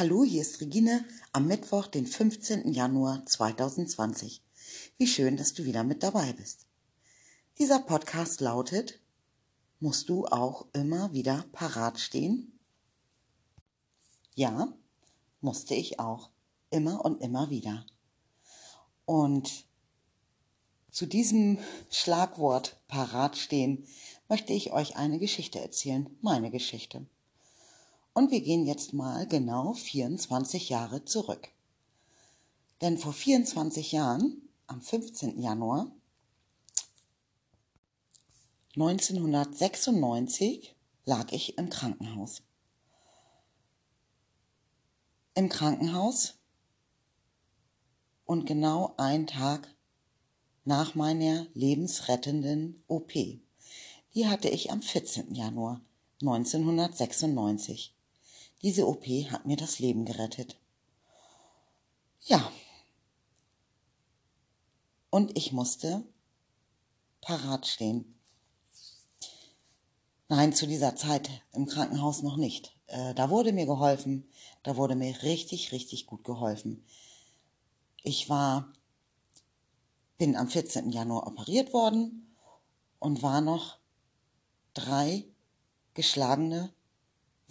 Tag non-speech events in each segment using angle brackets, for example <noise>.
Hallo, hier ist Regine am Mittwoch, den 15. Januar 2020. Wie schön, dass du wieder mit dabei bist. Dieser Podcast lautet, musst du auch immer wieder parat stehen? Ja, musste ich auch. Immer und immer wieder. Und zu diesem Schlagwort parat stehen möchte ich euch eine Geschichte erzählen, meine Geschichte. Und wir gehen jetzt mal genau 24 Jahre zurück. Denn vor 24 Jahren, am 15. Januar 1996, lag ich im Krankenhaus. Im Krankenhaus und genau einen Tag nach meiner lebensrettenden OP. Die hatte ich am 14. Januar 1996. Diese OP hat mir das Leben gerettet. Ja. Und ich musste parat stehen. Nein, zu dieser Zeit im Krankenhaus noch nicht. Äh, da wurde mir geholfen. Da wurde mir richtig, richtig gut geholfen. Ich war, bin am 14. Januar operiert worden und war noch drei geschlagene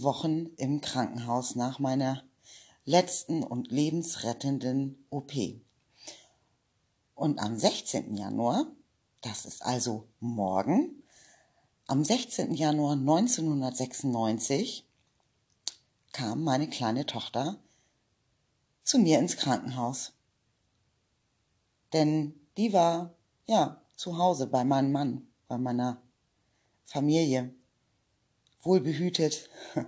Wochen im Krankenhaus nach meiner letzten und lebensrettenden OP. Und am 16. Januar, das ist also morgen, am 16. Januar 1996 kam meine kleine Tochter zu mir ins Krankenhaus. Denn die war, ja, zu Hause bei meinem Mann, bei meiner Familie wohlbehütet. <laughs>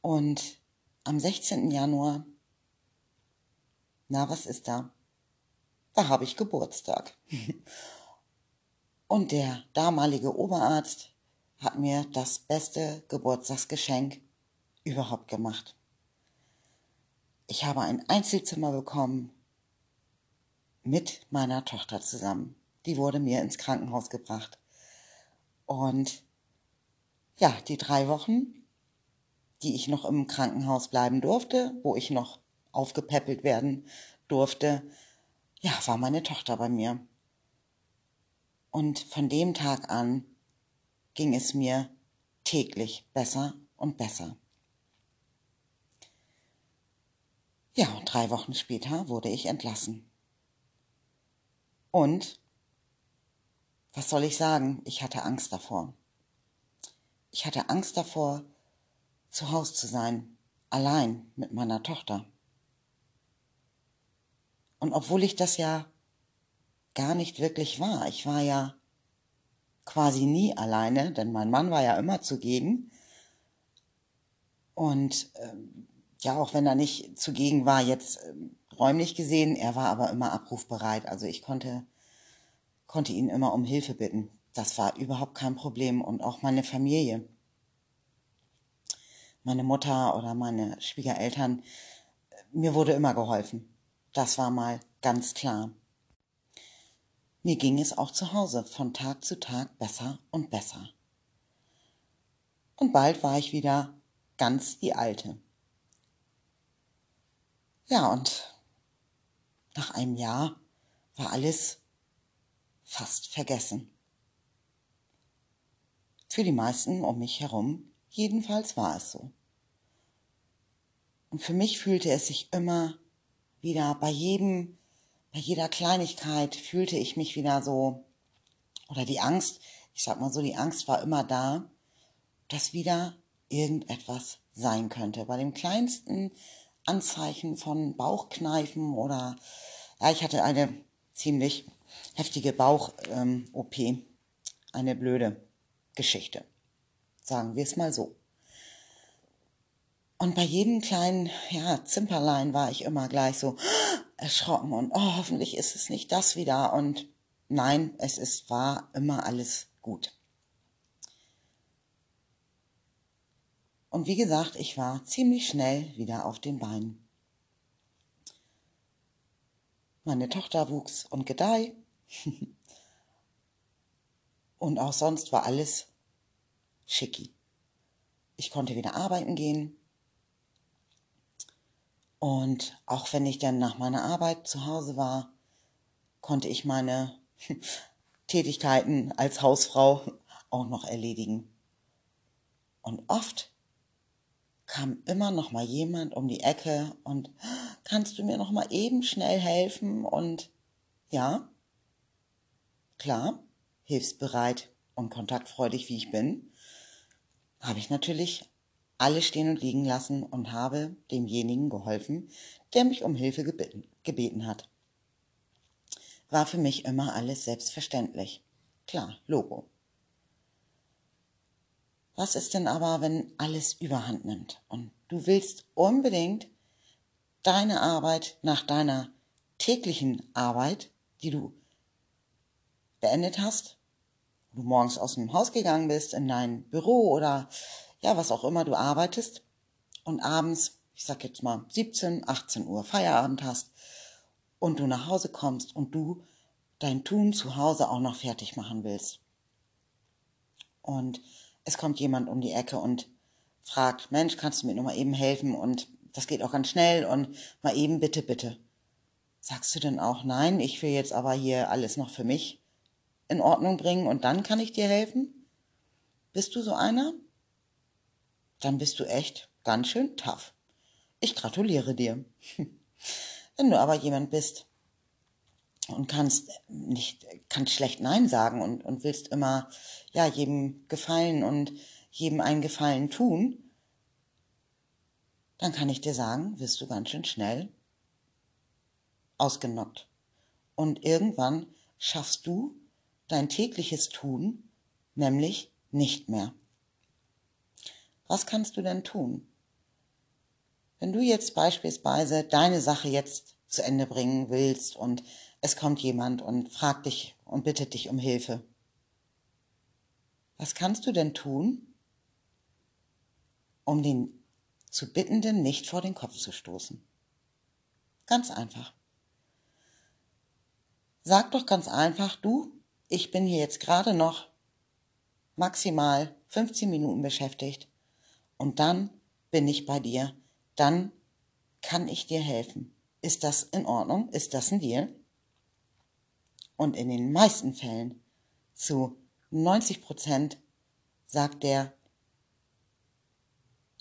Und am 16. Januar, na, was ist da? Da habe ich Geburtstag. <laughs> Und der damalige Oberarzt hat mir das beste Geburtstagsgeschenk überhaupt gemacht. Ich habe ein Einzelzimmer bekommen mit meiner Tochter zusammen. Die wurde mir ins Krankenhaus gebracht. Und ja, die drei Wochen, die ich noch im Krankenhaus bleiben durfte, wo ich noch aufgepäppelt werden durfte, ja, war meine Tochter bei mir. Und von dem Tag an ging es mir täglich besser und besser. Ja, und drei Wochen später wurde ich entlassen. Und, was soll ich sagen, ich hatte Angst davor. Ich hatte Angst davor, zu Hause zu sein, allein mit meiner Tochter. Und obwohl ich das ja gar nicht wirklich war, ich war ja quasi nie alleine, denn mein Mann war ja immer zugegen. Und ähm, ja, auch wenn er nicht zugegen war, jetzt ähm, räumlich gesehen, er war aber immer abrufbereit. Also ich konnte, konnte ihn immer um Hilfe bitten. Das war überhaupt kein Problem und auch meine Familie. Meine Mutter oder meine Schwiegereltern, mir wurde immer geholfen. Das war mal ganz klar. Mir ging es auch zu Hause von Tag zu Tag besser und besser. Und bald war ich wieder ganz die Alte. Ja, und nach einem Jahr war alles fast vergessen. Für die meisten um mich herum jedenfalls war es so. Und für mich fühlte es sich immer wieder bei jedem, bei jeder Kleinigkeit fühlte ich mich wieder so, oder die Angst, ich sag mal so, die Angst war immer da, dass wieder irgendetwas sein könnte. Bei dem kleinsten Anzeichen von Bauchkneifen oder, ja, ich hatte eine ziemlich heftige Bauch-OP. Ähm, eine blöde Geschichte. Sagen wir es mal so. Und bei jedem kleinen, ja, Zimperlein war ich immer gleich so erschrocken und, oh, hoffentlich ist es nicht das wieder. Und nein, es ist, war immer alles gut. Und wie gesagt, ich war ziemlich schnell wieder auf den Beinen. Meine Tochter wuchs und gedeih. <laughs> und auch sonst war alles schicki. Ich konnte wieder arbeiten gehen. Und auch wenn ich dann nach meiner Arbeit zu Hause war, konnte ich meine <laughs> Tätigkeiten als Hausfrau auch noch erledigen. Und oft kam immer noch mal jemand um die Ecke und kannst du mir noch mal eben schnell helfen und ja, klar, hilfsbereit und kontaktfreudig wie ich bin, habe ich natürlich alles stehen und liegen lassen und habe demjenigen geholfen, der mich um Hilfe gebeten, gebeten hat. War für mich immer alles selbstverständlich. Klar, Logo. Was ist denn aber, wenn alles überhand nimmt und du willst unbedingt deine Arbeit nach deiner täglichen Arbeit, die du beendet hast, du morgens aus dem Haus gegangen bist, in dein Büro oder ja, was auch immer du arbeitest und abends, ich sag jetzt mal 17, 18 Uhr Feierabend hast und du nach Hause kommst und du dein Tun zu Hause auch noch fertig machen willst. Und es kommt jemand um die Ecke und fragt, Mensch, kannst du mir nur mal eben helfen? Und das geht auch ganz schnell und mal eben bitte, bitte. Sagst du denn auch, nein, ich will jetzt aber hier alles noch für mich in Ordnung bringen und dann kann ich dir helfen? Bist du so einer? Dann bist du echt ganz schön tough. Ich gratuliere dir. <laughs> Wenn du aber jemand bist, und kannst nicht, kannst schlecht Nein sagen und, und willst immer, ja, jedem gefallen und jedem einen Gefallen tun, dann kann ich dir sagen, wirst du ganz schön schnell ausgenockt. Und irgendwann schaffst du dein tägliches Tun nämlich nicht mehr. Was kannst du denn tun? Wenn du jetzt beispielsweise deine Sache jetzt zu Ende bringen willst und es kommt jemand und fragt dich und bittet dich um Hilfe. Was kannst du denn tun, um den zu Bittenden nicht vor den Kopf zu stoßen? Ganz einfach. Sag doch ganz einfach, du, ich bin hier jetzt gerade noch maximal 15 Minuten beschäftigt und dann bin ich bei dir, dann kann ich dir helfen. Ist das in Ordnung? Ist das ein Deal? Und in den meisten Fällen, zu 90 Prozent, sagt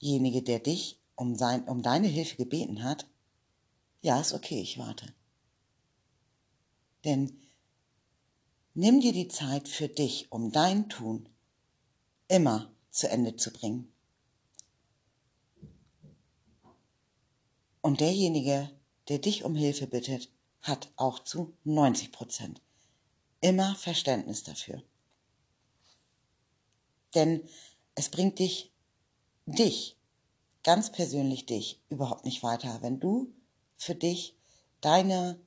derjenige, der dich um, sein, um deine Hilfe gebeten hat, ja, ist okay, ich warte. Denn nimm dir die Zeit für dich, um dein Tun immer zu Ende zu bringen. Und derjenige, der dich um Hilfe bittet, hat auch zu 90 Prozent immer Verständnis dafür. Denn es bringt dich, dich, ganz persönlich dich, überhaupt nicht weiter, wenn du für dich deine,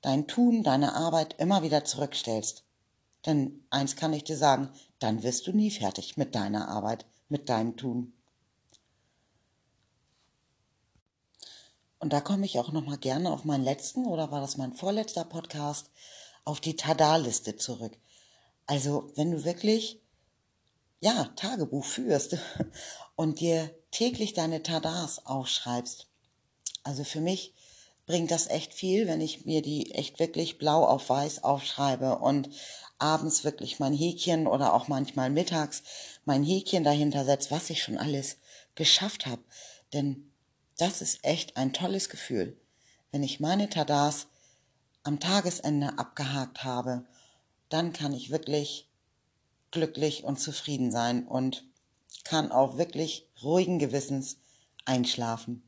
dein Tun, deine Arbeit immer wieder zurückstellst. Denn eins kann ich dir sagen, dann wirst du nie fertig mit deiner Arbeit, mit deinem Tun. Und da komme ich auch noch mal gerne auf meinen letzten oder war das mein vorletzter Podcast auf die Tada-Liste zurück. Also, wenn du wirklich ja, Tagebuch führst <laughs> und dir täglich deine Tadas aufschreibst. Also für mich bringt das echt viel, wenn ich mir die echt wirklich blau auf weiß aufschreibe und abends wirklich mein Häkchen oder auch manchmal mittags mein Häkchen dahinter setze, was ich schon alles geschafft habe. Denn das ist echt ein tolles Gefühl, wenn ich meine Tadas am Tagesende abgehakt habe, dann kann ich wirklich glücklich und zufrieden sein und kann auch wirklich ruhigen Gewissens einschlafen.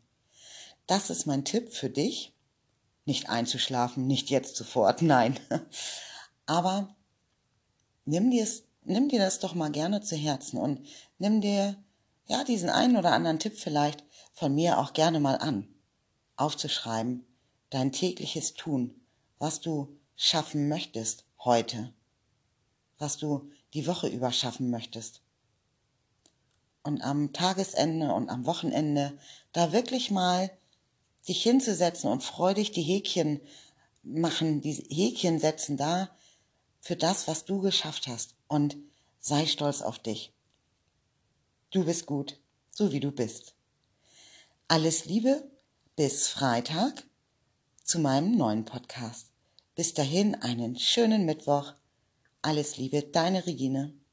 Das ist mein Tipp für dich. Nicht einzuschlafen, nicht jetzt sofort, <laughs> nein. Aber nimm dir, nimm dir das doch mal gerne zu Herzen und nimm dir ja diesen einen oder anderen Tipp vielleicht von mir auch gerne mal an, aufzuschreiben, dein tägliches Tun, was du schaffen möchtest heute, was du die Woche über schaffen möchtest. Und am Tagesende und am Wochenende da wirklich mal dich hinzusetzen und freudig die Häkchen machen, die Häkchen setzen da für das, was du geschafft hast und sei stolz auf dich. Du bist gut, so wie du bist. Alles Liebe, bis Freitag zu meinem neuen Podcast. Bis dahin einen schönen Mittwoch. Alles Liebe, deine Regine.